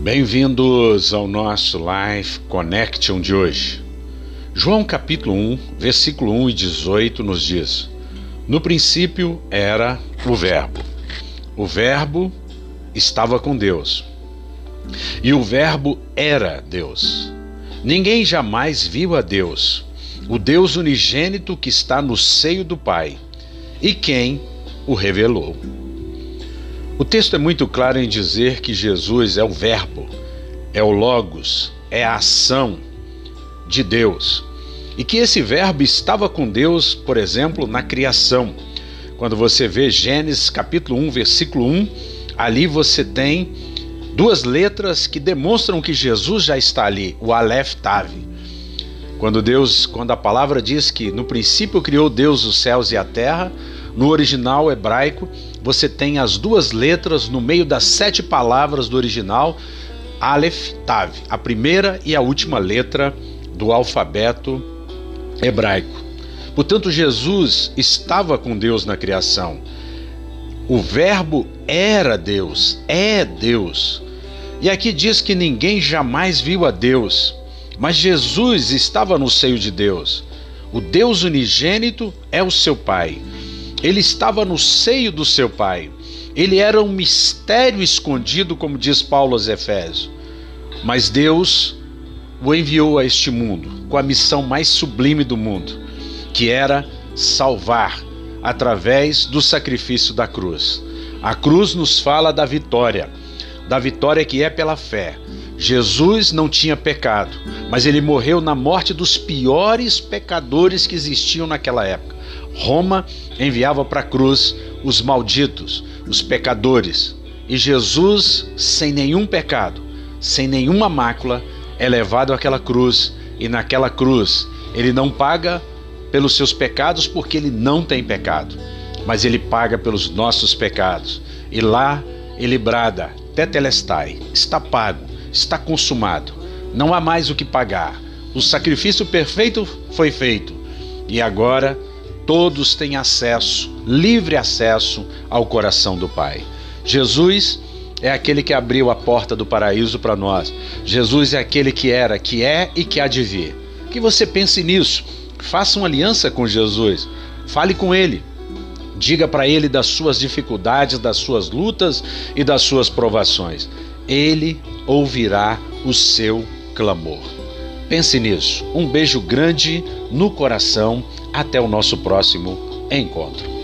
Bem-vindos ao nosso Life Connection de hoje. João capítulo 1, versículo 1 e 18 nos diz: No princípio era o Verbo. O Verbo estava com Deus. E o Verbo era Deus. Ninguém jamais viu a Deus, o Deus unigênito que está no seio do Pai, e quem o revelou. O texto é muito claro em dizer que Jesus é o Verbo, é o Logos, é a ação de Deus. E que esse Verbo estava com Deus, por exemplo, na criação. Quando você vê Gênesis capítulo 1, versículo 1, ali você tem duas letras que demonstram que Jesus já está ali, o Aleph Tav. Quando Deus, quando a palavra diz que no princípio criou Deus os céus e a terra, no original hebraico, você tem as duas letras no meio das sete palavras do original, Aleph, Tav, a primeira e a última letra do alfabeto hebraico. Portanto, Jesus estava com Deus na criação. O Verbo era Deus, é Deus. E aqui diz que ninguém jamais viu a Deus, mas Jesus estava no seio de Deus. O Deus unigênito é o seu Pai. Ele estava no seio do seu Pai. Ele era um mistério escondido, como diz Paulo aos Efésios. Mas Deus o enviou a este mundo com a missão mais sublime do mundo, que era salvar através do sacrifício da cruz. A cruz nos fala da vitória, da vitória que é pela fé. Jesus não tinha pecado, mas ele morreu na morte dos piores pecadores que existiam naquela época. Roma enviava para a cruz os malditos, os pecadores, e Jesus, sem nenhum pecado, sem nenhuma mácula, é levado àquela cruz, e naquela cruz ele não paga pelos seus pecados porque ele não tem pecado, mas ele paga pelos nossos pecados. E lá ele brada: Tetelestai, está pago, está consumado, não há mais o que pagar. O sacrifício perfeito foi feito e agora todos têm acesso, livre acesso ao coração do Pai. Jesus é aquele que abriu a porta do paraíso para nós. Jesus é aquele que era, que é e que há de vir. Que você pense nisso. Faça uma aliança com Jesus. Fale com ele. Diga para ele das suas dificuldades, das suas lutas e das suas provações. Ele ouvirá o seu clamor. Pense nisso. Um beijo grande no coração. Até o nosso próximo encontro.